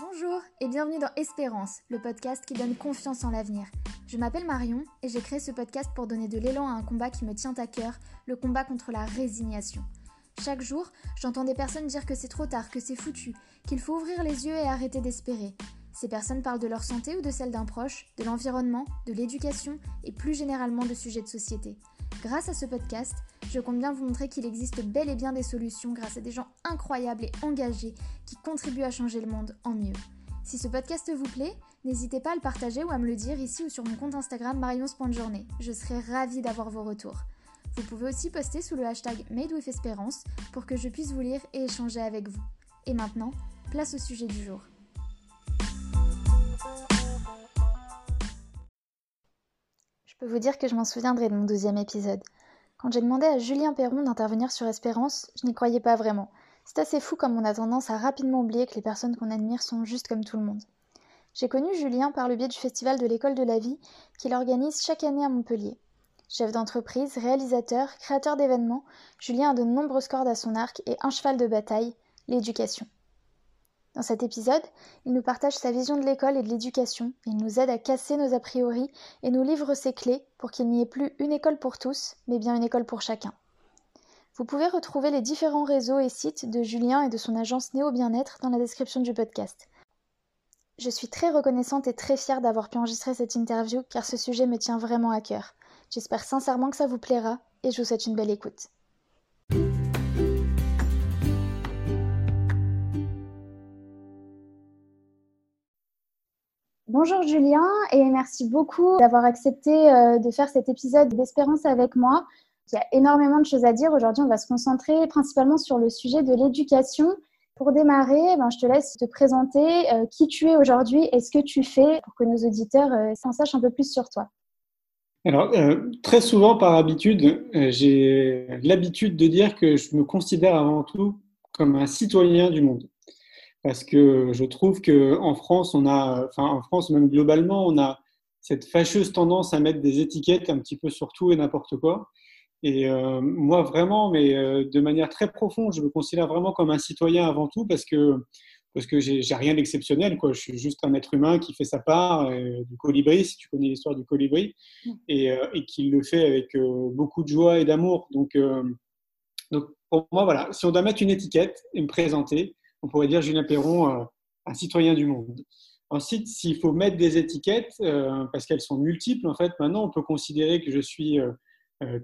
Bonjour et bienvenue dans Espérance, le podcast qui donne confiance en l'avenir. Je m'appelle Marion et j'ai créé ce podcast pour donner de l'élan à un combat qui me tient à cœur, le combat contre la résignation. Chaque jour, j'entends des personnes dire que c'est trop tard, que c'est foutu, qu'il faut ouvrir les yeux et arrêter d'espérer. Ces personnes parlent de leur santé ou de celle d'un proche, de l'environnement, de l'éducation et plus généralement de sujets de société. Grâce à ce podcast, je compte bien vous montrer qu'il existe bel et bien des solutions grâce à des gens incroyables et engagés qui contribuent à changer le monde en mieux. Si ce podcast vous plaît, n'hésitez pas à le partager ou à me le dire ici ou sur mon compte Instagram marion.journée. Je serai ravie d'avoir vos retours. Vous pouvez aussi poster sous le hashtag MadeWithEsperance pour que je puisse vous lire et échanger avec vous. Et maintenant, place au sujet du jour. Je peux vous dire que je m'en souviendrai de mon deuxième épisode. Quand j'ai demandé à Julien Perron d'intervenir sur Espérance, je n'y croyais pas vraiment. C'est assez fou comme on a tendance à rapidement oublier que les personnes qu'on admire sont juste comme tout le monde. J'ai connu Julien par le biais du festival de l'école de la vie qu'il organise chaque année à Montpellier. Chef d'entreprise, réalisateur, créateur d'événements, Julien a de nombreuses cordes à son arc et un cheval de bataille, l'éducation. Dans cet épisode, il nous partage sa vision de l'école et de l'éducation, il nous aide à casser nos a priori et nous livre ses clés pour qu'il n'y ait plus une école pour tous, mais bien une école pour chacun. Vous pouvez retrouver les différents réseaux et sites de Julien et de son agence Néo Bien-être dans la description du podcast. Je suis très reconnaissante et très fière d'avoir pu enregistrer cette interview car ce sujet me tient vraiment à cœur. J'espère sincèrement que ça vous plaira et je vous souhaite une belle écoute. Bonjour Julien et merci beaucoup d'avoir accepté euh, de faire cet épisode d'Espérance avec moi. Il y a énormément de choses à dire. Aujourd'hui, on va se concentrer principalement sur le sujet de l'éducation. Pour démarrer, ben, je te laisse te présenter euh, qui tu es aujourd'hui et ce que tu fais pour que nos auditeurs euh, s'en sachent un peu plus sur toi. Alors, très souvent, par habitude, j'ai l'habitude de dire que je me considère avant tout comme un citoyen du monde parce que je trouve qu'en France, on a, enfin en France même globalement, on a cette fâcheuse tendance à mettre des étiquettes un petit peu sur tout et n'importe quoi. Et euh, moi, vraiment, mais euh, de manière très profonde, je me considère vraiment comme un citoyen avant tout parce que parce que j'ai rien d'exceptionnel, quoi. Je suis juste un être humain qui fait sa part euh, du colibri, si tu connais l'histoire du colibri, et, et, qui le fait avec beaucoup de joie et d'amour. Donc, donc, pour moi, voilà, si on doit mettre une étiquette et me présenter, on pourrait dire Julien Perron, euh, un citoyen du monde. Ensuite, s'il faut mettre des étiquettes, euh, parce qu'elles sont multiples, en fait, maintenant, on peut considérer que je suis euh,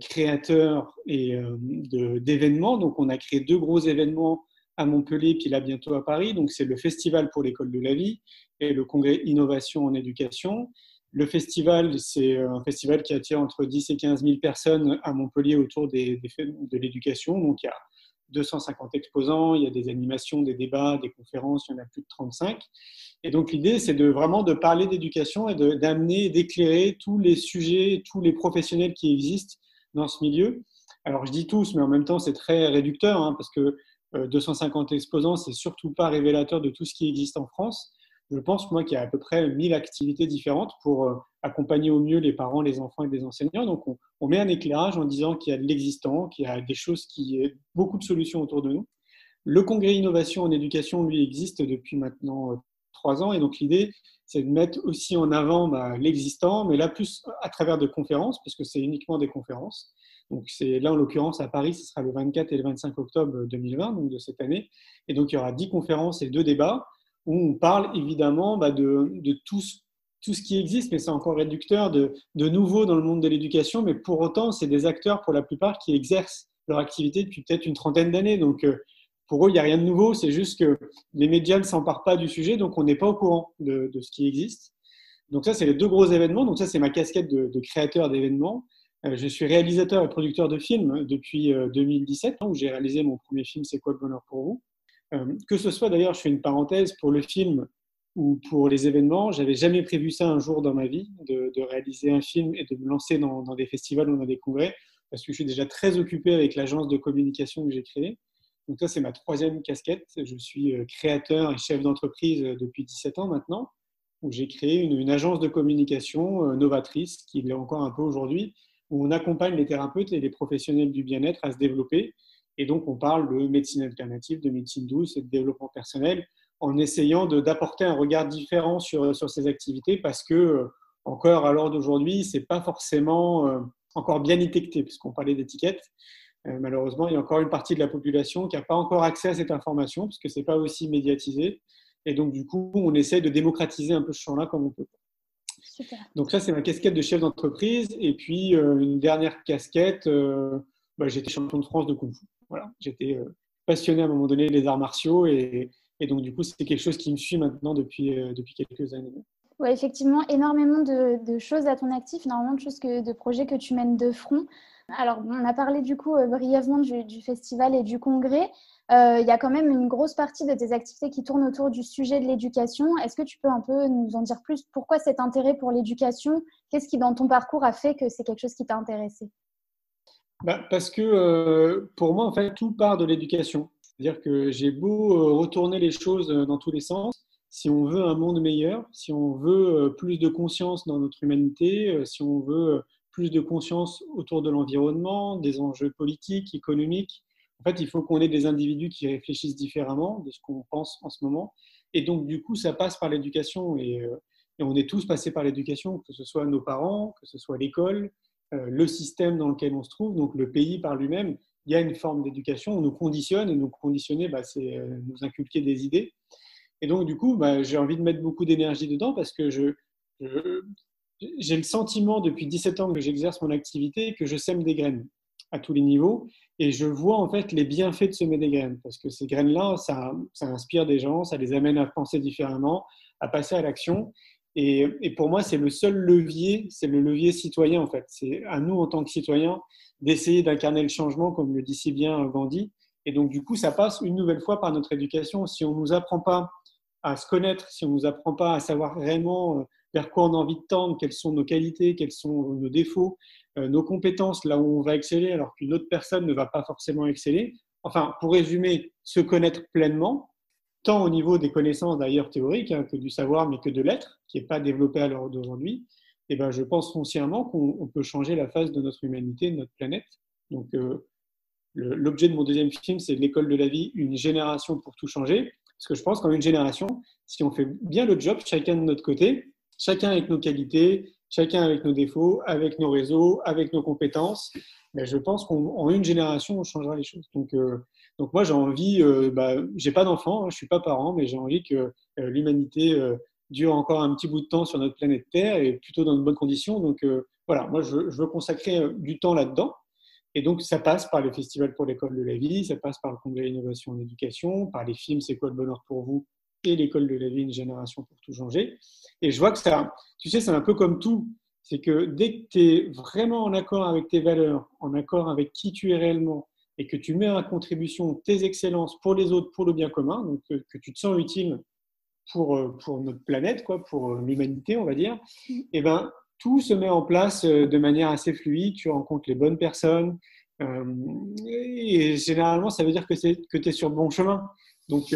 créateur d'événements. Donc, on a créé deux gros événements à Montpellier, puis là bientôt à Paris. Donc, c'est le Festival pour l'école de la vie et le Congrès Innovation en éducation. Le festival, c'est un festival qui attire entre 10 et 15 000 personnes à Montpellier autour de l'éducation. Donc, il y a 250 exposants, il y a des animations, des débats, des conférences, il y en a plus de 35. Et donc l'idée, c'est de vraiment de parler d'éducation et d'amener, d'éclairer tous les sujets, tous les professionnels qui existent dans ce milieu. Alors je dis tous, mais en même temps c'est très réducteur hein, parce que 250 euh, exposants, c'est surtout pas révélateur de tout ce qui existe en France je pense moi qu'il y a à peu près 1000 activités différentes pour euh, accompagner au mieux les parents, les enfants et les enseignants. Donc on, met un éclairage en disant qu'il y a de l'existant, qu'il y a des choses qui, beaucoup de solutions autour de nous. Le congrès innovation en éducation, lui, existe depuis maintenant euh, trois ans et donc l'idée, c'est de mettre aussi en avant bah, l'existant, mais là plus à travers de conférences, parce que c'est uniquement des conférences. Donc c'est là en l'occurrence à Paris, ce sera le 24 et le 25 octobre 2020, donc de cette année. Et donc il y aura 10 conférences et deux débats où on parle évidemment bah, de, tout, ce qui existe, mais c'est encore réducteur, de, nouveau dans le monde de l'éducation, mais pour autant, c'est des acteurs pour la plupart qui exercent leur activité depuis peut-être une trentaine d'années. Donc, euh, pour eux, il n'y a rien de nouveau, c'est juste que les médias ne s'emparent pas du sujet, donc on n'est pas au courant de, ce qui existe. Donc ça, c'est les deux gros événements. Donc ça, c'est ma casquette de, créateur d'événements. Euh, je suis réalisateur et producteur de films depuis 2017, euh, où j'ai réalisé mon premier film, C'est quoi le bonheur pour vous? Que ce soit d'ailleurs, je fais une parenthèse pour le film ou pour les événements, j'avais jamais prévu ça un jour dans ma vie, de, réaliser un film et de me lancer dans, des festivals ou dans des congrès, parce que je suis déjà très occupé avec l'agence de communication que j'ai créée. Donc ça, c'est ma troisième casquette. Je suis euh, créateur et chef d'entreprise euh, depuis 17 ans maintenant, où j'ai créé une, une, agence de communication novatrice, qui l'est encore un peu aujourd'hui, où on accompagne les thérapeutes et les professionnels du bien-être à se développer et donc, on parle de médecine alternative, de médecine douce et de développement personnel en essayant d'apporter un regard différent sur, sur ces activités parce que, encore à l'heure d'aujourd'hui, c'est pas forcément encore bien étiqueté, puisqu'on parlait d'étiquette. malheureusement, il y a encore une partie de la population qui n'a pas encore accès à cette information, puisque ce n'est pas aussi médiatisé. Et donc, du coup, on essaie de démocratiser un peu ce champ-là comme on peut. Donc ça, c'est ma casquette de chef d'entreprise. Et puis, euh, une dernière casquette, euh, bah, j'étais champion de France de Kung Fu. Voilà, j'étais euh, passionné à un moment donné des arts martiaux. Et, donc, du coup, c'est quelque chose qui me suit maintenant depuis, depuis quelques années. Oui, effectivement, énormément de, choses à ton actif, énormément de choses, que, de projets que tu mènes de front. Alors, on a parlé du coup brièvement du, festival et du congrès. Euh, il y a quand même une grosse partie de tes activités qui tournent autour du sujet de l'éducation. Est-ce que tu peux un peu nous en dire plus? Pourquoi cet intérêt pour l'éducation? Qu'est-ce qui, dans ton parcours, a fait que c'est quelque chose qui t'a intéressé? Bah, Parce que euh, pour moi, en fait, tout part de l'éducation. C'est-à-dire que j'ai beau euh, retourner les choses dans tous les sens. Si on veut un monde meilleur, si on veut plus de conscience dans notre humanité, si on veut plus de conscience autour de l'environnement, des enjeux politiques, économiques, en fait, il faut qu'on ait des individus qui réfléchissent différemment de ce qu'on pense en ce moment. Et donc, du coup, ça passe par l'éducation. Et, euh, on est tous passés par l'éducation, que ce soit nos parents, que ce soit l'école, euh, le système dans lequel on se trouve, donc le pays par lui-même. Il y a une forme d'éducation, on nous conditionne, et nous conditionner, bah, c'est euh, nous inculquer des idées. Et donc, du coup, bah, j'ai envie de mettre beaucoup d'énergie dedans parce que j'ai le sentiment depuis 17 ans que j'exerce mon activité que je sème des graines à tous les niveaux et je vois en fait les bienfaits de semer des graines parce que ces graines-là, ça, inspire des gens, ça les amène à penser différemment, à passer à l'action. Et, et, pour moi, c'est le seul levier, c'est le levier citoyen en fait. C'est à nous en tant que citoyens d'essayer d'incarner le changement, comme le dit si bien Gandhi. Et donc du coup, ça passe une nouvelle fois par notre éducation. Si on ne nous apprend pas à se connaître, si on ne nous apprend pas à savoir réellement euh, vers quoi on a envie de tendre, quelles sont nos qualités, quels sont nos défauts, euh, nos compétences, là où on va exceller, alors qu'une autre personne ne va pas forcément exceller. Enfin, pour résumer, se connaître pleinement, tant au niveau des connaissances d'ailleurs théoriques hein, que du savoir, mais que de l'être, qui n'est pas développé à l'heure d'aujourd'hui, eh ben, je pense foncièrement qu'on peut changer la face de notre humanité, de notre planète. Donc, euh, l'objet de mon deuxième film, c'est l'école de la vie, une génération pour tout changer. Parce que je pense qu'en une génération, si on fait bien le job, chacun de notre côté, chacun avec nos qualités, chacun avec nos défauts, avec nos réseaux, avec nos compétences, mais je pense qu'en une génération, on changera les choses. Donc, euh, donc moi, j'ai envie, euh, bah, j'ai pas d'enfant, hein, je suis pas parent, mais j'ai envie que euh, l'humanité dure encore un petit bout de temps sur notre planète Terre et plutôt dans de bonnes conditions. Donc voilà, moi, je, veux consacrer du temps là-dedans. Et donc, ça passe par le Festival pour l'école de la vie, ça passe par le Congrès d'innovation en éducation, par les films C'est quoi le bonheur pour vous et l'école de la vie, une génération pour tout changer. Et je vois que ça, tu sais, c'est un peu comme tout. C'est que dès que tu es vraiment en accord avec tes valeurs, en accord avec qui tu es réellement, et que tu mets en contribution tes excellences pour les autres, pour le bien commun, donc que, tu te sens utile pour, euh, pour notre planète, quoi, pour euh, l'humanité, on va dire, et eh ben, tout se met en place euh, de manière assez fluide. Tu rencontres les bonnes personnes. et généralement, ça veut dire que, que tu es sur le bon chemin. Donc,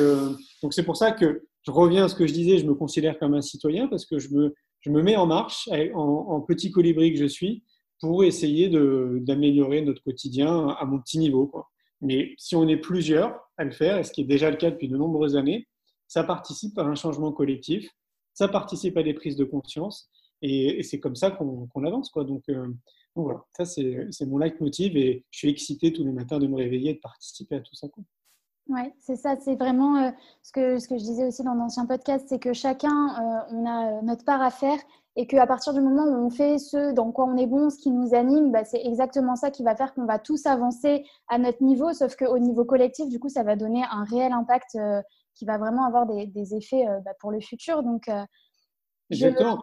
donc c'est pour ça que je reviens à ce que je disais, je me considère comme un citoyen parce que je me, je me mets en marche en, petit colibri que je suis pour essayer d'améliorer notre quotidien à mon petit niveau. Quoi. Mais si on est plusieurs à le faire, et ce qui est déjà le cas depuis de nombreuses années, ça participe à un changement collectif, ça participe à des prises de conscience, et, c'est comme ça qu'on avance. Quoi. Donc, euh, donc voilà, ça c'est mon leitmotiv, et je suis excité tous les matins de me réveiller et de participer à tout ça. Quoi. Oui, c'est ça, c'est vraiment euh, ce, que, ce que je disais aussi dans d'anciens podcasts, c'est que chacun, euh, on a euh, notre part à faire et qu'à partir du moment où on fait ce dans quoi on est bon, ce qui nous anime, bah, c'est exactement ça qui va faire qu'on va tous avancer à notre niveau, sauf qu'au niveau collectif, du coup, ça va donner un réel impact qui va vraiment avoir des, effets bah, pour le futur. Donc, Exactement.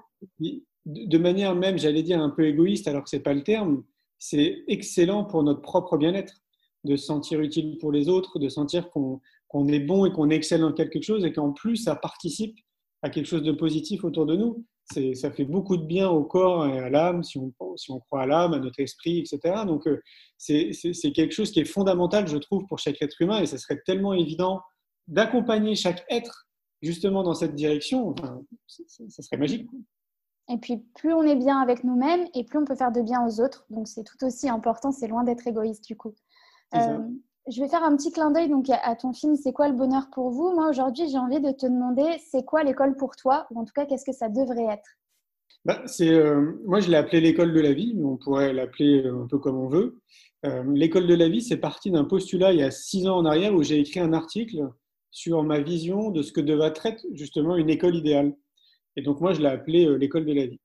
De manière même, j'allais dire un peu égoïste, alors que ce n'est pas le terme, c'est excellent pour notre propre bien-être de se sentir utile pour les autres, de sentir qu'on est bon et qu'on excelle dans quelque chose et qu'en plus, ça participe à quelque chose de positif autour de nous. Ça fait beaucoup de bien au corps et à l'âme, si on, si on croit à l'âme, à notre esprit, etc. Donc, euh, c'est quelque chose qui est fondamental, je trouve, pour chaque être humain et ça serait tellement évident d'accompagner chaque être justement dans cette direction. Ça serait magique. Et puis, plus on est bien avec nous-mêmes et plus on peut faire de bien aux autres. Donc, c'est tout aussi important. C'est loin d'être égoïste du coup. Euh, Je vais faire un petit clin d'œil donc à ton film C'est quoi le bonheur pour vous? Moi aujourd'hui j'ai envie de te demander c'est quoi l'école pour toi? Ou en tout cas qu'est-ce que ça devrait être? Bah, c'est, euh, Moi je l'ai appelé l'école de la vie, mais on pourrait l'appeler un peu comme on veut. Euh, l'école de la vie c'est parti d'un postulat il y a six ans en arrière où j'ai écrit un article sur ma vision de ce que devrait être justement une école idéale. Et donc moi je l'ai appelé euh, l'école de la vie.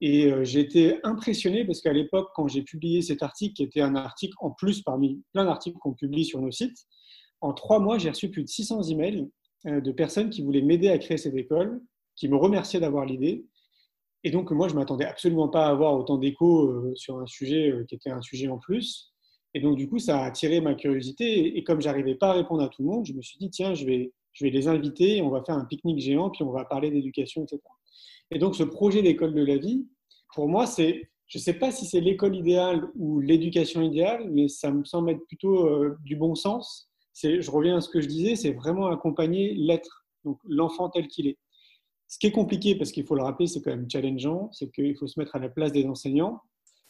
Et euh, j'ai été impressionné parce qu'à l'époque, quand j'ai publié cet article, qui était un article en plus parmi plein d'articles qu'on publie sur nos sites, en trois mois, j'ai reçu plus de 600 emails euh, de personnes qui voulaient m'aider à créer cette école, qui me remerciaient d'avoir l'idée. Et donc, moi, je ne m'attendais absolument pas à avoir autant d'échos euh, sur un sujet qui était un sujet en plus. Et donc, du coup, ça a attiré ma curiosité. Et comme j'arrivais pas à répondre à tout le monde, je me suis dit, tiens, je vais, je vais les inviter, on va faire un pique-nique géant, puis on va parler d'éducation, etc. Et donc, ce projet d'école de la vie, pour moi, c'est, je ne sais pas si c'est l'école idéale ou l'éducation idéale, mais ça me semble être plutôt euh, du bon sens. C'est, je reviens à ce que je disais, c'est vraiment accompagner l'être, donc l'enfant tel qu'il est. Ce qui est compliqué, parce qu'il faut le rappeler, c'est quand même challengeant, c'est qu'il faut se mettre à la place des enseignants.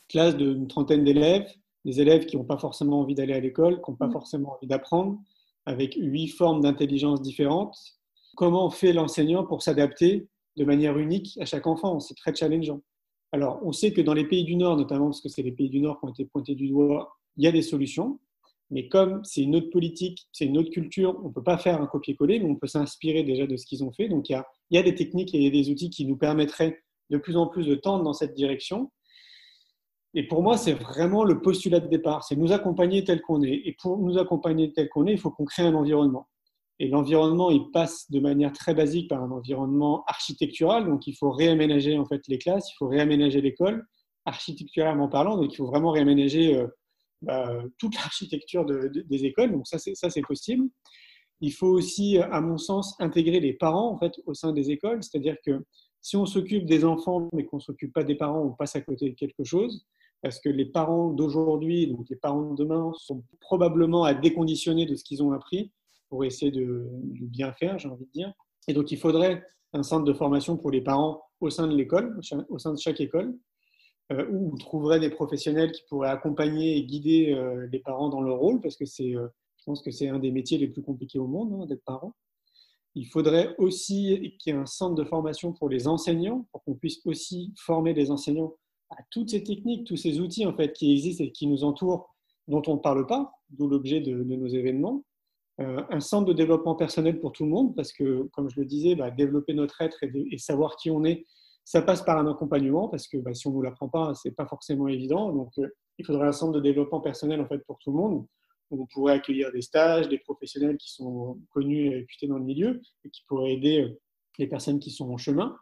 Classe d'une trentaine d'élèves, des élèves qui n'ont pas forcément envie d'aller à l'école, qui n'ont pas mmh. forcément envie d'apprendre, avec huit formes d'intelligence différentes. Comment fait l'enseignant pour s'adapter de manière unique à chaque enfant. C'est très challengeant. Alors, on sait que dans les pays du Nord, notamment parce que c'est les pays du Nord qui ont été pointés du doigt, il y a des solutions. Mais comme c'est une autre politique, c'est une autre culture, on ne peut pas faire un copier-coller, mais on peut s'inspirer déjà de ce qu'ils ont fait. Donc, il y, a, il y a des techniques et des outils qui nous permettraient de plus en plus de tendre dans cette direction. Et pour moi, c'est vraiment le postulat de départ, c'est nous accompagner tel qu'on est. Et pour nous accompagner tel qu'on est, il faut qu'on crée un environnement. Et l'environnement, il passe de manière très basique par un environnement architectural. Donc, il faut réaménager en fait les classes, il faut réaménager l'école, architecturalement parlant. Donc, il faut vraiment réaménager euh, bah, toute l'architecture des écoles. Donc, ça, c'est possible. Il faut aussi, à mon sens, intégrer les parents en fait au sein des écoles. C'est-à-dire que si on s'occupe des enfants mais qu'on ne s'occupe pas des parents, on passe à côté de quelque chose. Parce que les parents d'aujourd'hui, donc les parents de demain, sont probablement à déconditionner de ce qu'ils ont appris pour essayer de, bien faire, j'ai envie de dire. Et donc, il faudrait un centre de formation pour les parents au sein de l'école, au sein de chaque école, euh, où on trouverait des professionnels qui pourraient accompagner et guider euh, les parents dans leur rôle, parce que c'est, euh, je pense que c'est un des métiers les plus compliqués au monde, hein, d'être parent. Il faudrait aussi qu'il y ait un centre de formation pour les enseignants, pour qu'on puisse aussi former les enseignants à toutes ces techniques, tous ces outils en fait qui existent et qui nous entourent, dont on ne parle pas, d'où l'objet de, nos événements. Euh, un centre de développement personnel pour tout le monde, parce que, comme je le disais, bah, développer notre être et, savoir qui on est, ça passe par un accompagnement, parce que bah, si on ne nous l'apprend pas, ce n'est pas forcément évident. Donc, euh, il faudrait un centre de développement personnel en fait, pour tout le monde. On pourrait accueillir des stages, des professionnels qui sont connus et réputés dans le milieu et qui pourraient aider euh, les personnes qui sont en chemin.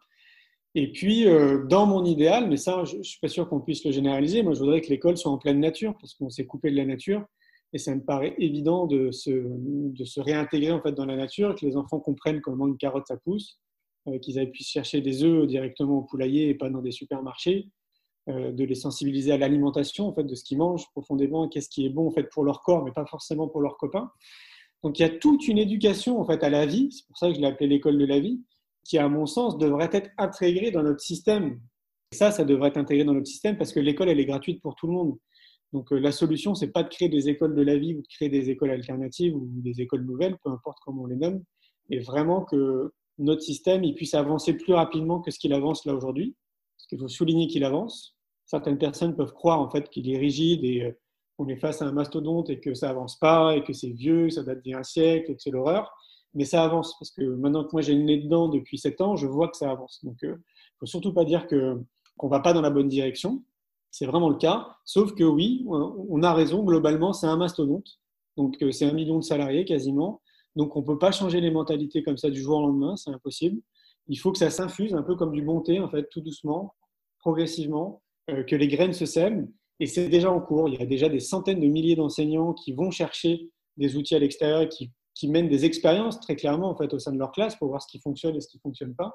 Et puis, dans mon idéal, mais ça, je ne suis pas sûr qu'on puisse le généraliser, moi je voudrais que l'école soit en pleine nature, parce qu'on s'est coupé de la nature. Et ça me paraît évident de se, de se réintégrer en fait dans la nature, que les enfants comprennent comment une carotte ça pousse, euh, qu'ils puissent chercher des œufs directement au poulailler et pas dans des supermarchés, euh, de les sensibiliser à l'alimentation en fait de ce qu'ils mangent profondément, qu'est-ce qui est bon en fait pour leur corps, mais pas forcément pour leurs copains. Donc il y a toute une éducation en fait à la vie, c'est pour ça que je l'ai appelé l'école de la vie, qui à mon sens devrait être intégrée dans notre système. Et ça, ça devrait être intégré dans notre système parce que l'école elle est gratuite pour tout le monde. Donc euh, la solution, c'est pas de créer des écoles de la vie ou de créer des écoles alternatives ou des écoles nouvelles, peu importe comment on les nomme, et vraiment que notre système il puisse avancer plus rapidement que ce qu'il avance là aujourd'hui. Parce qu'il faut souligner qu'il avance. Certaines personnes peuvent croire en fait qu'il est rigide et euh, qu'on est face à un mastodonte et que ça avance pas et que c'est vieux, ça date d'il y a un siècle et que c'est l'horreur. Mais ça avance parce que maintenant que moi j'ai le nez dedans depuis sept ans, je vois que ça avance. Donc, il euh, faut surtout pas dire que qu'on va pas dans la bonne direction. C'est vraiment le cas. Sauf que oui, on a raison, globalement, c'est un mastodonte. Donc, euh, c'est un million de salariés quasiment. Donc, on ne peut pas changer les mentalités comme ça du jour au lendemain, c'est impossible. Il faut que ça s'infuse un peu comme du bon thé, en fait, tout doucement, progressivement, euh, que les graines se sèment. Et c'est déjà en cours. Il y a déjà des centaines de milliers d'enseignants qui vont chercher des outils à l'extérieur et qui, qui, mènent des expériences très clairement en fait, au sein de leur classe pour voir ce qui fonctionne et ce qui ne fonctionne pas.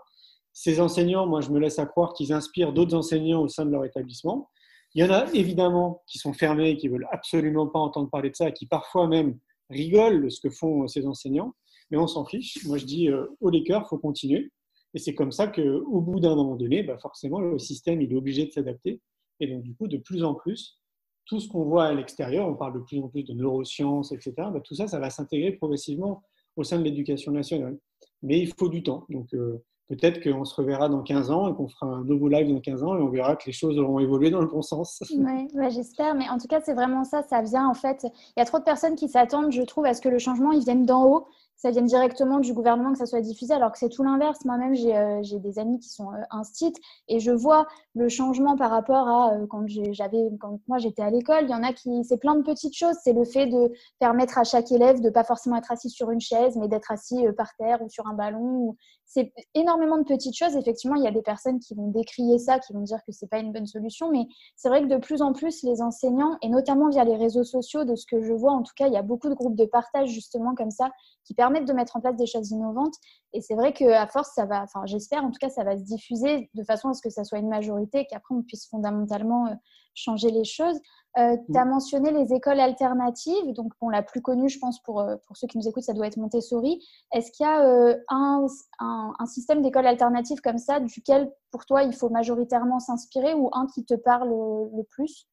Ces enseignants, moi, je me laisse à croire qu'ils inspirent d'autres enseignants au sein de leur établissement. Il y en a évidemment qui sont fermés, qui veulent absolument pas entendre parler de ça, qui parfois même rigolent de ce que font ces enseignants, mais on s'en fiche. Moi, je dis euh, au les cœurs, faut continuer. Et c'est comme ça qu'au bout d'un moment donné, bah forcément, le système il est obligé de s'adapter. Et donc, du coup, de plus en plus, tout ce qu'on voit à l'extérieur, on parle de plus en plus de neurosciences, etc., bah, tout ça, ça va s'intégrer progressivement au sein de l'éducation nationale. Mais il faut du temps. Donc, euh, peut-être qu'on se reverra dans 15 ans et qu'on fera un nouveau live dans 15 ans et on verra que les choses auront évolué dans le bon sens. Oui, j'espère. Mais en tout cas, c'est vraiment ça. Ça vient, en fait, il y a trop de personnes qui s'attendent, je trouve, à ce que le changement, il vienne d'en haut ça vienne directement du gouvernement, que ça soit diffusé, alors que c'est tout l'inverse. Moi-même, j'ai euh, des amis qui sont euh, et je vois le changement par rapport à euh, quand j'avais, quand moi j'étais à l'école. Il y en a qui, c'est plein de petites choses. C'est le fait de permettre à chaque élève de pas forcément être assis sur une chaise, mais d'être assis euh, par terre ou sur un ballon. C'est énormément de petites choses. Effectivement, il y a des personnes qui vont décrier ça, qui vont dire que c'est pas une bonne solution, mais c'est vrai que de plus en plus, les enseignants, et notamment via les réseaux sociaux, de ce que je vois, en tout cas, il y a beaucoup de groupes de partage justement comme ça qui permettent de mettre en place des choses innovantes. Et c'est vrai qu'à force, ça va, enfin, j'espère en tout cas, ça va se diffuser de façon à ce que ça soit une majorité qu'après, on puisse fondamentalement euh, changer les choses. Euh, tu as mentionné les écoles alternatives. Donc, bon, la plus connue, je pense, pour, euh, pour ceux qui nous écoutent, ça doit être Montessori. Est-ce qu'il y a un, un, système d'école alternative comme ça, duquel, pour toi, il faut majoritairement s'inspirer ou un qui te parle le plus?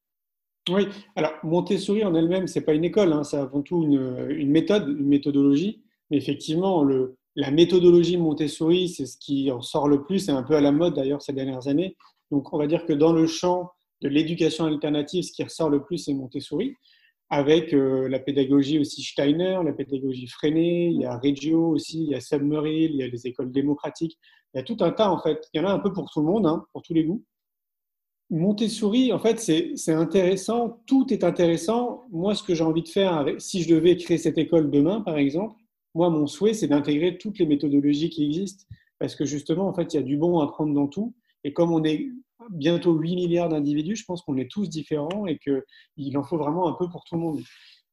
Oui, alors Montessori en elle-même, ce n'est pas une école, hein, c'est avant tout une, une, méthode, une méthodologie. Mais effectivement, le, la méthodologie Montessori, c'est ce qui en sort le plus, c'est un peu à la mode d'ailleurs ces dernières années. Donc on va dire que dans le champ de l'éducation alternative, ce qui ressort le plus, c'est Montessori, avec euh, la pédagogie aussi Steiner, la pédagogie Freinet, il y a Reggio aussi, il y a Submeril, il y a les écoles démocratiques, il y a tout un tas en fait. Il y en a un peu pour tout le monde, hein, pour tous les goûts. Montessori, en fait, c'est intéressant, tout est intéressant. Moi, ce que j'ai envie de faire, si je devais créer cette école demain, par exemple, moi, mon souhait, c'est d'intégrer toutes les méthodologies qui existent, parce que justement, en fait, il y a du bon à prendre dans tout. Et comme on est bientôt 8 milliards d'individus, je pense qu'on est tous différents et qu'il en faut vraiment un peu pour tout le monde.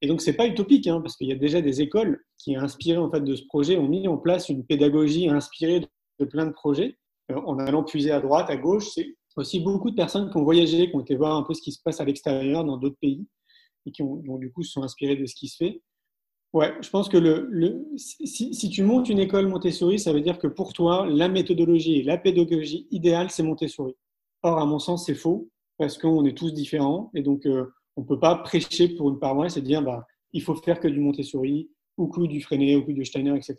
Et donc, ce n'est pas utopique, hein, parce qu'il y a déjà des écoles qui, inspirées en fait, de ce projet, ont mis en place une pédagogie inspirée de plein de projets, euh, en allant puiser à droite, à gauche. C'est aussi beaucoup de personnes qui ont voyagé, qui ont été voir un peu ce qui se passe à l'extérieur dans d'autres pays et qui ont, du coup se sont inspirés de ce qui se fait. Ouais, je pense que le, si, tu montes une école Montessori, ça veut dire que pour toi, la méthodologie et la pédagogie idéale, c'est Montessori. Or, à mon sens, c'est faux parce qu'on est tous différents et donc euh, on ne peut pas prêcher pour une paroisse et dire bah, il faut faire que du Montessori ou que du Freinet ou que du Steiner, etc.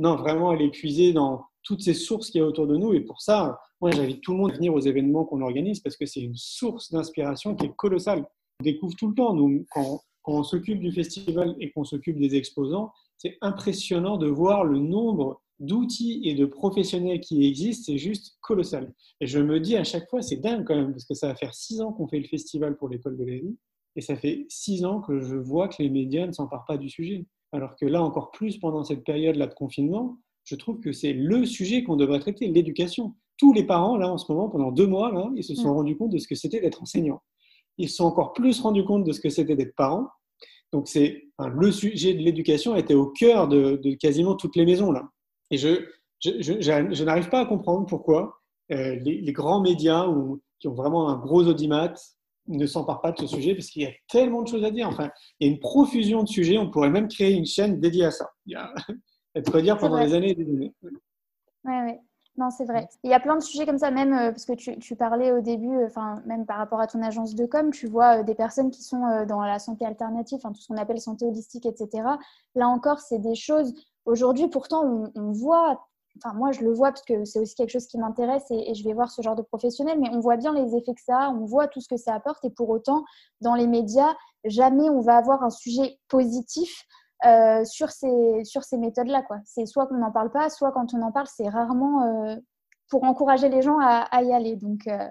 Non, vraiment aller puiser dans toutes ces sources qu'il y a autour de nous et pour ça, moi, j'invite tout le monde à venir aux événements qu'on organise parce que c'est une source d'inspiration qui est colossale. On découvre tout le temps. Nous, quand, on s'occupe du festival et qu'on s'occupe des exposants, c'est impressionnant de voir le nombre d'outils et de professionnels qui existent. C'est juste colossal. Et je me dis à chaque fois, c'est dingue quand même parce que ça va faire six ans qu'on fait le festival pour l'école de la vie et ça fait six ans que je vois que les médias ne s'emparent pas du sujet. Alors que là, encore plus pendant cette période-là de confinement, je trouve que c'est le sujet qu'on devrait traiter, l'éducation tous les parents, là, en ce moment, pendant deux mois, là, ils se sont mm. rendus compte de ce que c'était d'être enseignant. Ils se sont encore plus rendus compte de ce que c'était d'être parent. Donc, c'est le sujet de l'éducation était au cœur de, quasiment toutes les maisons, là. Et je, je, n'arrive pas à comprendre pourquoi euh, les, grands médias ou, qui ont vraiment un gros audimat ne s'emparent pas de ce sujet, parce qu'il y a tellement de choses à dire. Enfin, il y a une profusion de sujets. On pourrait même créer une chaîne dédiée à ça. Il y a, à dire pendant des années et des années. Oui, oui. Non, c'est vrai. Il y a plein de sujets comme ça, même euh, parce que tu, parlais au début, euh, enfin, même par rapport à ton agence de com, tu vois euh, des personnes qui sont dans la santé alternative, tout ce qu'on appelle santé holistique, etc. Là encore, c'est des choses. Aujourd'hui, pourtant, on, voit, enfin, moi, je le vois parce que c'est aussi quelque chose qui m'intéresse et, et, je vais voir ce genre de professionnel, mais on voit bien les effets que ça a, on voit tout ce que ça apporte et pour autant, dans les médias, jamais on va avoir un sujet positif euh, sur ces, sur ces méthodes-là. C'est soit qu'on n'en parle pas, soit quand on en parle, c'est rarement euh, pour encourager les gens à, y aller. Donc, euh,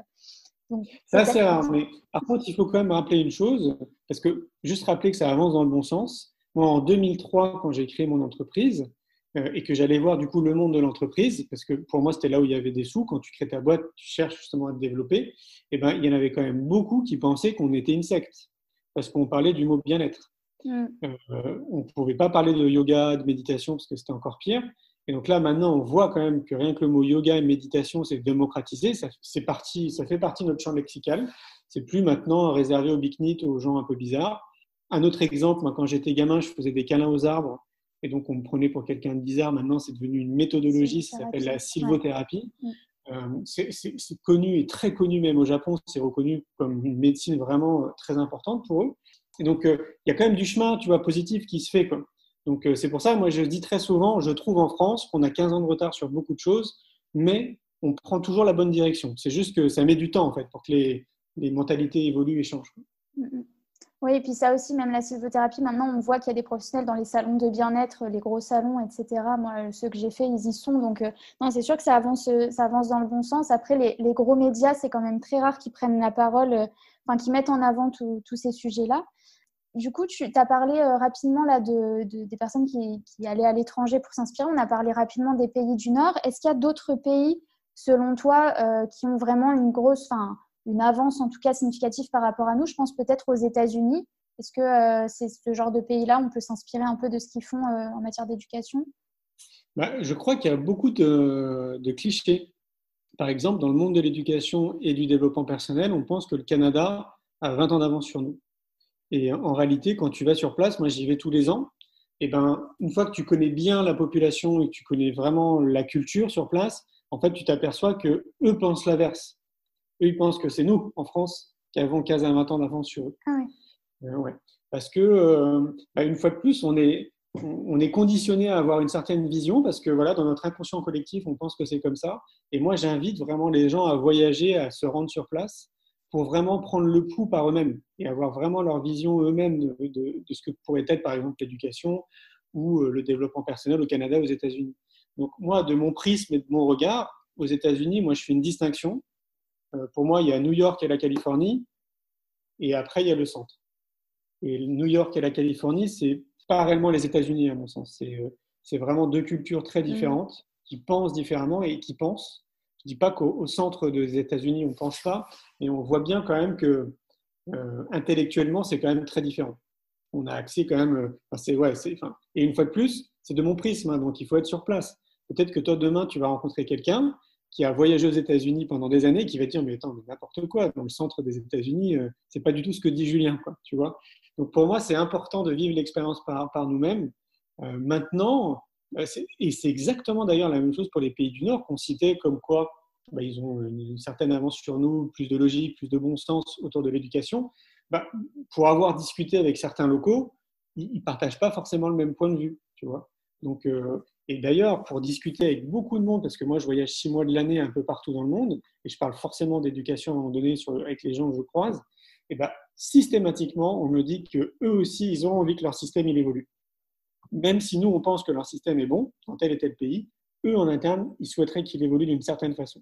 ça, c'est rare. Mais par contre, il faut quand même rappeler une chose, parce que juste rappeler que ça avance dans le bon sens. Moi, en 2003, quand j'ai créé mon entreprise, et que j'allais voir du coup le monde de l'entreprise, parce que pour moi c'était là où il y avait des sous. Quand tu crées ta boîte, tu cherches justement à te développer. Et eh ben il y en avait quand même beaucoup qui pensaient qu'on était une secte, parce qu'on parlait du mot bien-être. Mm. Euh, on ne pouvait pas parler de yoga, de méditation, parce que c'était encore pire. Et donc là, maintenant, on voit quand même que rien que le mot yoga et méditation, c'est démocratisé. Ça, parti, ça fait partie de notre champ lexical. C'est plus maintenant réservé aux biknit, aux gens un peu bizarres. Un autre exemple, moi, quand j'étais gamin, je faisais des câlins aux arbres. Et donc, on me prenait pour quelqu'un de bizarre. Maintenant, c'est devenu une méthodologie, ça s'appelle la sylvothérapie. Mm. c'est connu et très connu même au Japon, c'est reconnu comme une médecine vraiment très importante pour eux. Et donc, il y a quand même du chemin, tu vois, positif qui se fait. Donc, c'est pour ça, moi, je dis très souvent, je trouve en France qu'on a 15 ans de retard sur beaucoup de choses, mais on prend toujours la bonne direction. C'est juste que ça met du temps, en fait, pour que les, mentalités évoluent et changent. Mm, mm. Oui, et puis ça aussi, même la sylvothérapie, maintenant, on voit qu'il y a des professionnels dans les salons de bien-être, les gros salons, etc. Moi, ceux que j'ai faits, ils y sont. Donc, euh, non, c'est sûr que ça avance, ça avance dans le bon sens. Après, les, gros médias, c'est quand même très rare qu'ils prennent la parole, euh, enfin, qu'ils mettent en avant tous ces sujets-là. Du coup, tu as parlé euh, rapidement là, de, des personnes qui, allaient à l'étranger pour s'inspirer. On a parlé rapidement des pays du Nord. Est-ce qu'il y a d'autres pays, selon toi, qui ont vraiment une grosse, enfin, une avance en tout cas significative par rapport à nous? Je pense peut-être aux États-Unis. Est-ce que euh, c'est ce genre de pays-là On peut s'inspirer un peu de ce qu'ils font euh, en matière d'éducation? Bah, Je crois qu'il y a beaucoup de, clichés. Par exemple, dans le monde de l'éducation et du développement personnel, on pense que le Canada a 20 ans d'avance sur nous. Et en réalité, quand tu vas sur place, moi j'y vais tous les ans, et ben, une fois que tu connais bien la population et que tu connais vraiment la culture sur place, en fait, tu t'aperçois que eux pensent l'inverse. Eux, ils pensent que c'est nous, en France, qui avons 15 à 20 ans d'avance sur eux. Ah euh, ouais. Parce que, euh, bah, une fois de plus, on est, on est conditionné à avoir une certaine vision parce que voilà, dans notre inconscient collectif, on pense que c'est comme ça. Et moi, j'invite vraiment les gens à voyager, à se rendre sur place pour vraiment prendre le pouls par eux-mêmes et avoir vraiment leur vision eux-mêmes de, de, ce que pourrait être, par exemple, l'éducation ou euh, le développement personnel au Canada, aux États-Unis. Donc moi, de mon prisme et de mon regard, aux États-Unis, moi, je fais une distinction euh, pour moi, il y a New York et la Californie, et après, il y a le centre. Et New York et la Californie, c'est pas réellement les États-Unis, à mon sens. C'est euh, vraiment deux cultures très différentes, qui pensent différemment et qui pensent. Je dis pas qu'au centre des États-Unis, on pense pas, mais on voit bien quand même que euh, intellectuellement, c'est quand même très différent. On a accès quand même. c'est ouais, enfin, et une fois de plus, c'est de mon prisme, hein, donc il faut être sur place. Peut-être que toi, demain, tu vas rencontrer quelqu'un qui a voyagé aux États-Unis pendant des années, qui va dire mais attends, n'importe quoi, dans le centre des États-Unis, euh, c'est pas du tout ce que dit Julien, quoi, tu vois. Donc pour moi, c'est important de vivre l'expérience par, nous-mêmes. Euh, maintenant, euh, et c'est exactement d'ailleurs la même chose pour les pays du Nord qu'on citait comme quoi bah, ils ont une, certaine avance sur nous, plus de logique, plus de bon sens autour de l'éducation. Bah, pour avoir discuté avec certains locaux, ils ne partagent pas forcément le même point de vue, tu vois. Donc, et d'ailleurs, pour discuter avec beaucoup de monde, parce que moi je voyage six mois de l'année un peu partout dans le monde, et je parle forcément d'éducation à un moment donné avec les gens que je croise, systématiquement, on me dit qu'eux aussi, ils ont envie que leur système il évolue. Même si nous, on pense que leur système est bon dans tel et tel pays, eux, en interne, ils souhaiteraient qu'il évolue d'une certaine façon.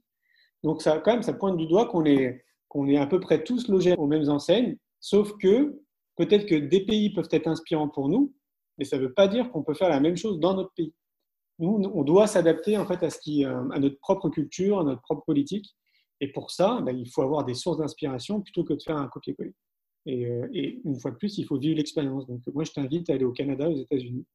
Donc, ça, quand même, ça pointe du doigt qu'on est, qu'on est à peu près tous logés aux mêmes enseignes, sauf que peut-être que des pays peuvent être inspirants pour nous, mais ça ne veut pas dire qu'on peut faire la même chose dans notre pays nous, on doit s'adapter en fait euh, à notre propre culture, à notre propre politique. Et pour ça, ben, il faut avoir des sources d'inspiration plutôt que de faire un copier-coller. Euh, et, une fois de plus, il faut vivre l'expérience. Donc, moi, je t'invite à aller au Canada, aux États-Unis,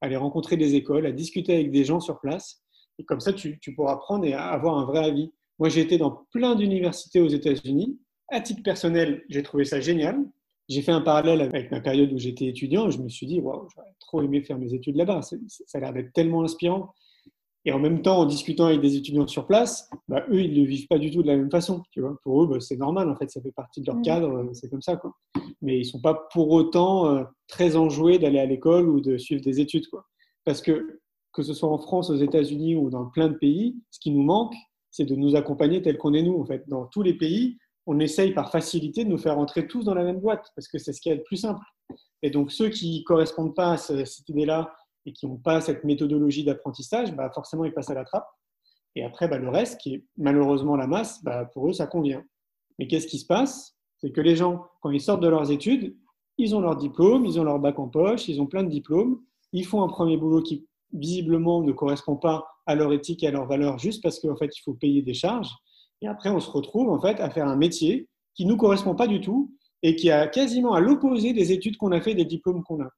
aller rencontrer des écoles, à discuter avec des gens sur place. Et comme ça, tu, pourras apprendre et avoir un vrai avis. Moi, j'ai été dans plein d'universités aux États-Unis. À titre personnel, j'ai trouvé ça génial j'ai fait un parallèle avec ma période où j'étais étudiant. Je me suis dit, wow, j'aurais trop aimé faire mes études là-bas. Ça a l'air d'être tellement inspirant. Et en même temps, en discutant avec des étudiants sur place, bah, eux, ils ne vivent pas du tout de la même façon. Tu vois pour eux, bah, c'est normal, en fait, ça fait partie de leur mmh. cadre, euh, c'est comme ça. Quoi. Mais ils ne sont pas pour autant euh, très enjoués d'aller à l'école ou de suivre des études. Quoi. Parce que, que ce soit en France, aux États-Unis ou dans plein de pays, ce qui nous manque, c'est de nous accompagner tel qu'on est nous. En fait, dans tous les pays, on essaye par facilité de nous faire entrer tous dans la même boîte, parce que c'est ce qui est le plus simple. Et donc, ceux qui ne correspondent pas à cette idée-là et qui n'ont pas cette méthodologie d'apprentissage, bah, forcément, ils passent à la trappe. Et après, bah, le reste, qui est malheureusement la masse, bah, pour eux, ça convient. Mais qu'est-ce qui se passe? C'est que les gens, quand ils sortent de leurs études, ils ont leur diplôme, ils ont leur bac en poche, ils ont plein de diplômes, ils font un premier boulot qui visiblement ne correspond pas à leur éthique et à leurs valeurs juste parce qu'en fait, il faut payer des charges. Et après, on se retrouve en fait à faire un métier qui ne nous correspond pas du tout et qui est quasiment à l'opposé des études qu'on a fait, des diplômes qu'on a.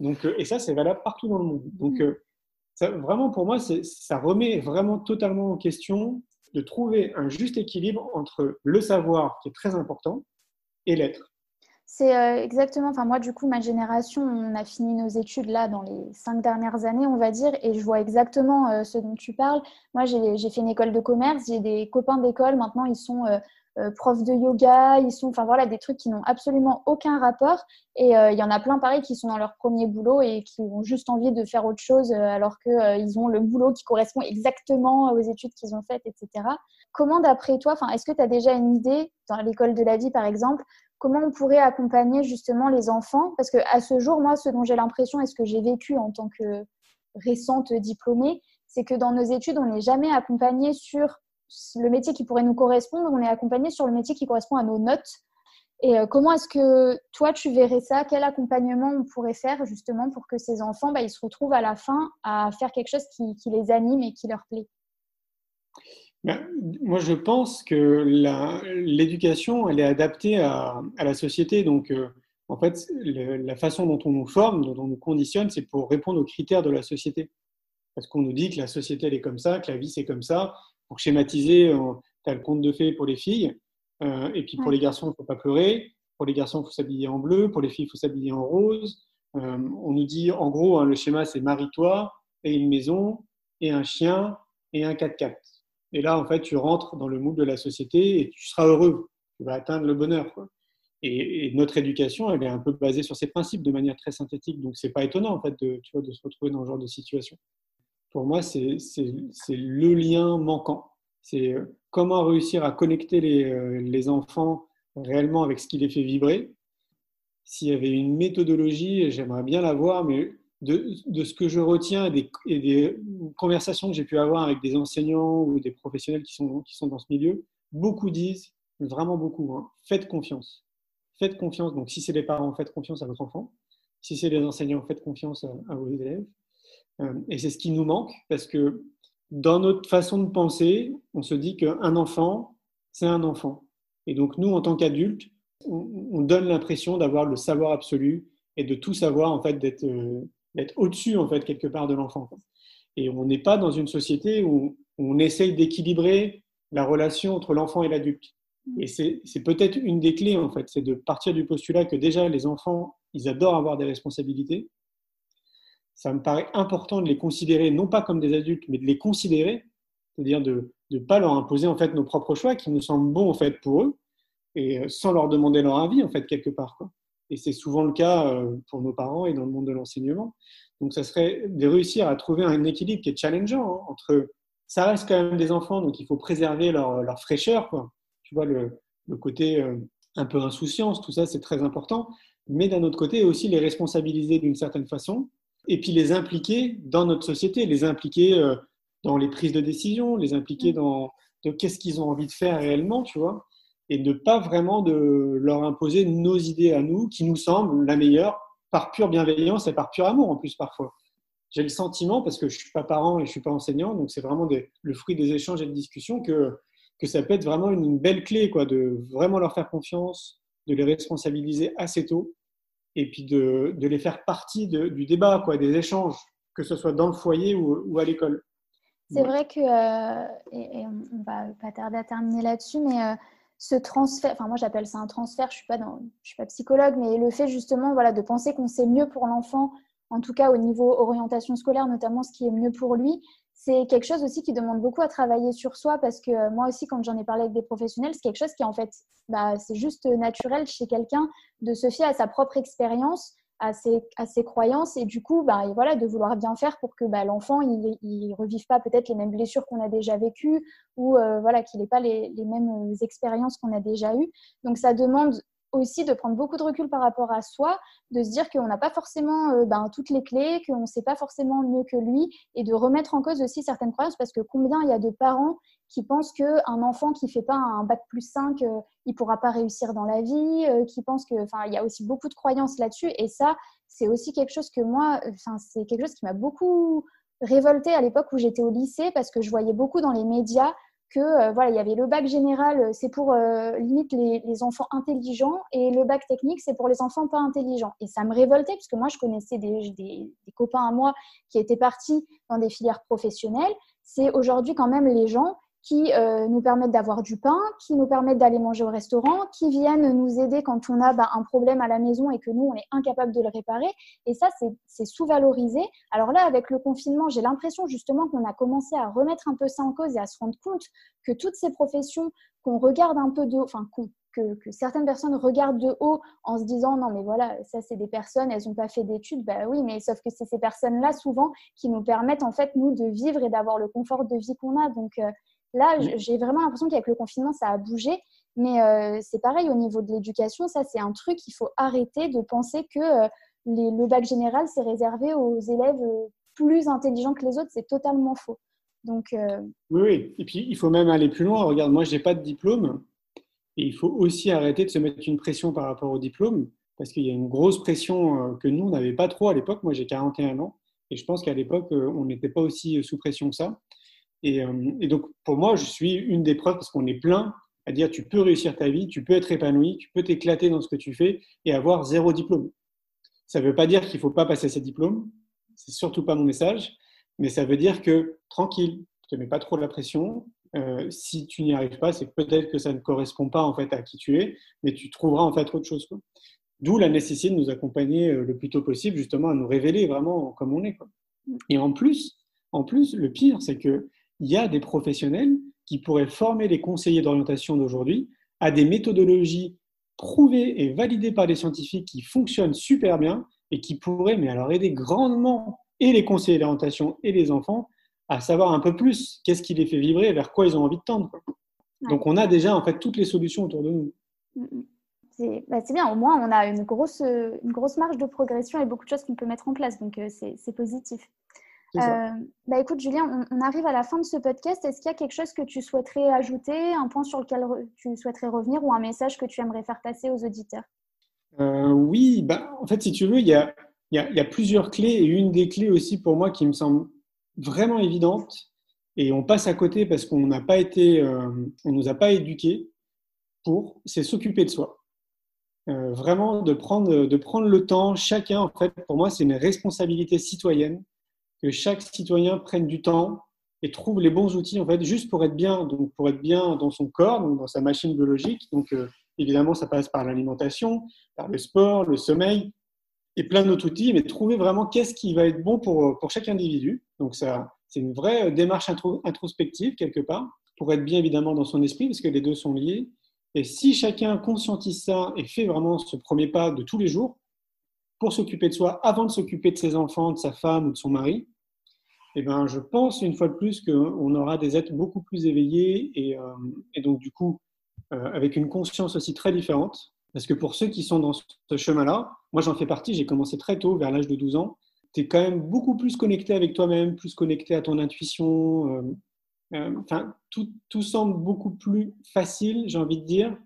Donc, euh, et ça, c'est valable partout dans le monde. Donc, mm. euh, ça, vraiment, pour moi, ça remet vraiment totalement en question de trouver un juste équilibre entre le savoir, qui est très important, et l'être. C'est euh, exactement, enfin moi du coup, ma génération, on a fini nos études là dans les cinq dernières années, on va dire, et je vois exactement euh, ce dont tu parles. Moi, j'ai fait une école de commerce, j'ai des copains d'école, maintenant ils sont euh, profs de yoga, ils sont, enfin voilà, des trucs qui n'ont absolument aucun rapport. Et il y en a plein pareil qui sont dans leur premier boulot et qui ont juste envie de faire autre chose alors qu'ils ont le boulot qui correspond exactement aux études qu'ils ont faites, etc. Comment d'après toi, enfin, est-ce que tu as déjà une idée dans l'école de la vie par exemple comment on pourrait accompagner justement les enfants? Parce qu'à ce jour, moi, ce dont j'ai l'impression et ce que j'ai vécu en tant que récente diplômée, c'est que dans nos études, on n'est jamais accompagné sur le métier qui pourrait nous correspondre, on est accompagné sur le métier qui correspond à nos notes. Et euh, comment est-ce que toi, tu verrais ça? Quel accompagnement on pourrait faire justement pour que ces enfants, bah, ils se retrouvent à la fin à faire quelque chose qui les anime et qui leur plaît? Ben, moi, je pense que l'éducation, elle est adaptée à, la société. Donc, euh, en fait, la façon dont on nous forme, dont on nous conditionne, c'est pour répondre aux critères de la société. Parce qu'on nous dit que la société, elle est comme ça, que la vie, c'est comme ça. Pour schématiser, tu as le conte de fées pour les filles. Euh, et puis, pour les garçons, il ne faut pas pleurer. Pour les garçons, il faut s'habiller en bleu. Pour les filles, il faut s'habiller en rose. Euh, on nous dit, en gros, hein, le schéma, c'est marie-toi et une maison et un chien et un 4x4. Et là, en fait, tu rentres dans le moule de la société et tu seras heureux. Tu vas atteindre le bonheur. Et, notre éducation, elle est un peu basée sur ces principes de manière très synthétique. Donc, c'est pas étonnant, en fait, de, tu vois, de se retrouver dans ce genre de situation. Pour moi, c'est le lien manquant. C'est euh, comment réussir à connecter les, euh, les enfants réellement avec ce qui les fait vibrer. S'il y avait une méthodologie, j'aimerais bien la voir, mais de, ce que je retiens et des, conversations que j'ai pu avoir avec des enseignants ou des professionnels qui sont, qui sont dans ce milieu, beaucoup disent, vraiment beaucoup, hein, faites confiance. Faites confiance. Donc, si c'est les parents, faites confiance à votre enfant. Si c'est les enseignants, faites confiance à, vos élèves. Euh, et c'est ce qui nous manque parce que dans notre façon de penser, on se dit qu'un enfant, c'est un enfant. Et donc, nous, en tant qu'adultes, on, donne l'impression d'avoir le savoir absolu et de tout savoir, en fait, d'être euh, au-dessus, en fait, quelque part de l'enfant. Et on n'est pas dans une société où on essaye d'équilibrer la relation entre l'enfant et l'adulte. Et c'est peut-être une des clés, en fait, c'est de partir du postulat que déjà les enfants, ils adorent avoir des responsabilités. Ça me paraît important de les considérer, non pas comme des adultes, mais de les considérer, c'est-à-dire de ne pas leur imposer en fait nos propres choix qui nous semblent bons en fait pour eux, et sans leur demander leur avis en fait quelque part. Et c'est souvent le cas euh, pour nos parents et dans le monde de l'enseignement. Donc, ça serait de réussir à trouver un équilibre qui est challengeant entre. Ça reste quand même des enfants, donc il faut préserver leur, fraîcheur. Tu vois, le, le côté euh, un peu insouciance, tout ça, c'est très important. Mais d'un autre côté, aussi les responsabiliser d'une certaine façon et puis les impliquer dans notre société, les impliquer euh, dans les prises de décision, les impliquer mmh. dans de qu'est-ce qu'ils ont envie de faire réellement, tu vois et ne pas vraiment de leur imposer nos idées à nous qui nous semblent la meilleure par pure bienveillance et par pur amour en plus parfois. J'ai le sentiment, parce que je ne suis pas parent et je ne suis pas enseignant, donc c'est vraiment le fruit des échanges et des discussions, que, que ça peut être vraiment une, belle clé, quoi, de vraiment leur faire confiance, de les responsabiliser assez tôt, et puis de, de les faire partie du débat, quoi, des échanges, que ce soit dans le foyer ou, ou à l'école. C'est vrai que, euh, et, on ne va pas tarder à terminer là-dessus, mais euh, ce transfert, enfin moi j'appelle ça un transfert, je suis pas dans, je suis pas psychologue, mais le fait justement voilà de penser qu'on sait mieux pour l'enfant, en tout cas au niveau orientation scolaire notamment, ce qui est mieux pour lui, c'est quelque chose aussi qui demande beaucoup à travailler sur soi parce que moi aussi quand j'en ai parlé avec des professionnels, c'est quelque chose qui en fait, bah, c'est juste naturel chez quelqu'un de se fier à sa propre expérience à ses, croyances et du coup bah, voilà, de vouloir bien faire pour que bah, l'enfant il, il revive pas peut-être les mêmes blessures qu'on a déjà vécues ou euh, voilà, qu'il n'ait pas les, les, mêmes euh, expériences qu'on a déjà eues. Donc ça demande aussi de prendre beaucoup de recul par rapport à soi, de se dire qu'on n'a pas forcément euh, ben, toutes les clés, qu'on ne sait pas forcément mieux que lui, et de remettre en cause aussi certaines croyances, parce que combien il y a de parents qui pensent qu'un enfant qui ne fait pas un bac plus 5, euh, il ne pourra pas réussir dans la vie, euh, qui pensent que, il y a aussi beaucoup de croyances là-dessus, et ça, c'est aussi quelque chose que moi, c'est quelque chose qui m'a beaucoup révoltée à l'époque où j'étais au lycée, parce que je voyais beaucoup dans les médias que euh, voilà, il y avait le bac général, euh, c'est pour euh, limite les, enfants intelligents, et le bac technique, c'est pour les enfants pas intelligents. Et ça me révoltait, parce que moi, je connaissais des, des, copains à moi qui étaient partis dans des filières professionnelles. C'est aujourd'hui quand même les gens qui euh, nous permettent d'avoir du pain, qui nous permettent d'aller manger au restaurant, qui viennent nous aider quand on a bah, un problème à la maison et que nous, on est incapable de le réparer. Et ça, c'est sous-valorisé. Alors là, avec le confinement, j'ai l'impression justement qu'on a commencé à remettre un peu ça en cause et à se rendre compte que toutes ces professions qu'on regarde un peu de, enfin, que, que, certaines personnes regardent de haut en se disant non mais voilà ça c'est des personnes elles n'ont pas fait d'études bah oui mais sauf que c'est ces personnes là souvent qui nous permettent en fait nous de vivre et d'avoir le confort de vie qu'on a donc euh, Là, j'ai vraiment l'impression qu'avec le confinement, ça a bougé. Mais euh, c'est pareil au niveau de l'éducation, ça c'est un truc, il faut arrêter de penser que euh, le bac général, c'est réservé aux élèves euh, plus intelligents que les autres, c'est totalement faux. Donc, oui, oui, et puis il faut même aller plus loin. Regarde, moi, je n'ai pas de diplôme, et il faut aussi arrêter de se mettre une pression par rapport au diplôme, parce qu'il y a une grosse pression que nous, on n'avait pas trop à l'époque. Moi, j'ai 41 ans, et je pense qu'à l'époque, on n'était pas aussi sous pression que ça. Euh, et, donc, pour moi, je suis une des preuves parce qu'on est plein à dire tu peux réussir ta vie, tu peux être épanoui, tu peux t'éclater dans ce que tu fais et avoir zéro diplôme. Ça ne veut pas dire qu'il ne faut pas passer ces diplômes, c'est surtout pas mon message, mais ça veut dire que tranquille, ne te mets pas trop la pression. Euh, si tu n'y arrives pas, c'est peut-être que ça ne correspond pas en fait à qui tu es, mais tu trouveras en fait autre chose. D'où la nécessité de nous accompagner euh, le plus tôt possible, justement, à nous révéler vraiment comme on est. Et en plus, en plus, le pire, c'est que il y a des professionnels qui pourraient former les conseillers d'orientation d'aujourd'hui à des méthodologies prouvées et validées par les scientifiques qui fonctionnent super bien et qui pourraient mais alors aider grandement et les conseillers d'orientation et les enfants à savoir un peu plus qu'est-ce qui les fait vibrer et vers quoi ils ont envie de tendre. Donc on a déjà en fait toutes les solutions autour de nous. Mm, mm. Bah, c'est bien, au moins on a une grosse, une grosse marge de progression et beaucoup de choses qu'on peut mettre en place, donc euh, c'est positif. Euh, bah écoute, Julien, on, arrive à la fin de ce podcast. Est-ce qu'il y a quelque chose que tu souhaiterais ajouter, un point sur lequel tu souhaiterais revenir ou un message que tu aimerais faire passer aux auditeurs? Euh, Oui, bah, en fait, si tu veux, il y a, y, a, y a, plusieurs clés et une des clés aussi pour moi qui me semble vraiment évidente et on passe à côté parce qu'on n'a pas été, euh, on nous a pas éduqués pour, c'est s'occuper de soi. vraiment de prendre, de prendre le temps, chacun, en fait, pour moi, c'est une responsabilité citoyenne que chaque citoyen prenne du temps et trouve les bons outils en fait juste pour être bien, donc pour être bien dans son corps, donc dans sa machine biologique. Donc euh, évidemment, ça passe par l'alimentation, par le sport, le sommeil et plein d'autres outils, mais trouver vraiment qu'est-ce qui va être bon pour, pour chaque individu. Donc ça, c'est une vraie démarche introspective quelque part pour être bien évidemment dans son esprit parce que les deux sont liés. Et si chacun conscientise ça et fait vraiment ce premier pas de tous les jours, pour s'occuper de soi avant de s'occuper de ses enfants, de sa femme ou de son mari, eh ben, je pense une fois de plus qu'on aura des êtres beaucoup plus éveillés et, euh, donc du coup euh, avec une conscience aussi très différente. Parce que pour ceux qui sont dans ce chemin-là, moi j'en fais partie, j'ai commencé très tôt, vers l'âge de 12 ans, tu es quand même beaucoup plus connecté avec toi-même, plus connecté à ton intuition. Euh, enfin, tout, semble beaucoup plus facile, j'ai envie de dire,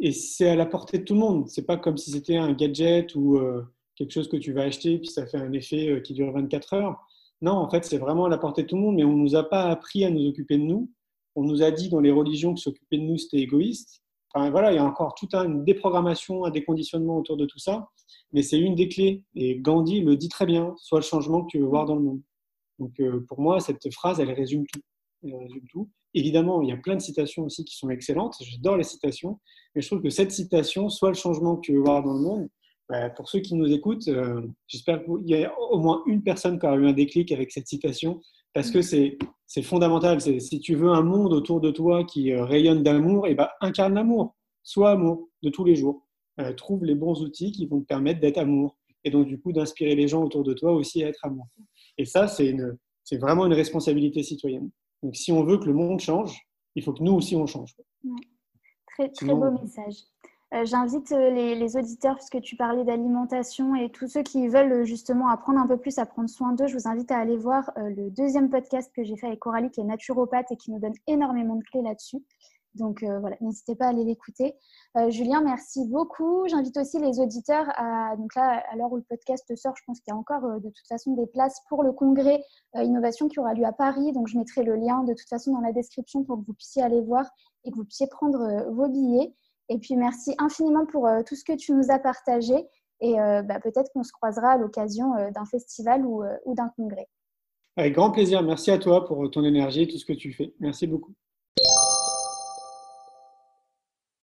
et c'est à la portée de tout le monde. C'est pas comme si c'était un gadget ou quelque chose que tu vas acheter puis ça fait un effet qui dure 24 heures. Non, en fait, c'est vraiment à la portée de tout le monde, mais on ne nous a pas appris à nous occuper de nous. On nous a dit dans les religions que s'occuper de nous, c'était égoïste. Enfin, voilà, il y a encore toute une déprogrammation, un déconditionnement autour de tout ça, mais c'est une des clés. Et Gandhi le dit très bien, soit le changement que tu veux voir dans le monde. Donc, euh, pour moi, cette phrase, elle résume tout. Elle résume tout. Évidemment, il y a plein de citations aussi qui sont excellentes. J'adore les citations, mais je trouve que cette citation, soit le changement que tu veux voir dans le monde, bah, pour ceux qui nous écoutent, euh, j'espère qu'il y a au moins une personne qui aura eu un déclic avec cette citation, parce que c'est fondamental. Si tu veux un monde autour de toi qui euh, rayonne d'amour, et eh ben, incarne l'amour. Sois amour de tous les jours. Euh, trouve les bons outils qui vont te permettre d'être amour. Et donc, du coup, d'inspirer les gens autour de toi aussi à être amour. Et ça, c'est vraiment une responsabilité citoyenne. Donc, si on veut que le monde change, il faut que nous aussi, on change. Très, très beau message. Euh, j'invite euh, les, auditeurs, puisque tu parlais d'alimentation, et tous ceux qui veulent euh, justement apprendre un peu plus à prendre soin d'eux, je vous invite à aller voir le deuxième podcast que j'ai fait avec Coralie, qui est naturopathe et qui nous donne énormément de clés là-dessus. Donc voilà, n'hésitez pas à aller l'écouter. Julien, merci beaucoup. J'invite aussi les auditeurs à, donc là, à l'heure où le podcast sort, je pense qu'il y a encore de toute façon des places pour le congrès innovation qui aura lieu à Paris. Donc je mettrai le lien de toute façon dans la description pour que vous puissiez aller voir et que vous puissiez prendre vos billets. Et puis merci infiniment pour euh, tout ce que tu nous as partagé. Et euh, bah, peut-être qu'on se croisera à l'occasion euh, d'un festival ou, ou d'un congrès. Avec grand plaisir. Merci à toi pour ton énergie et tout ce que tu fais. Merci beaucoup.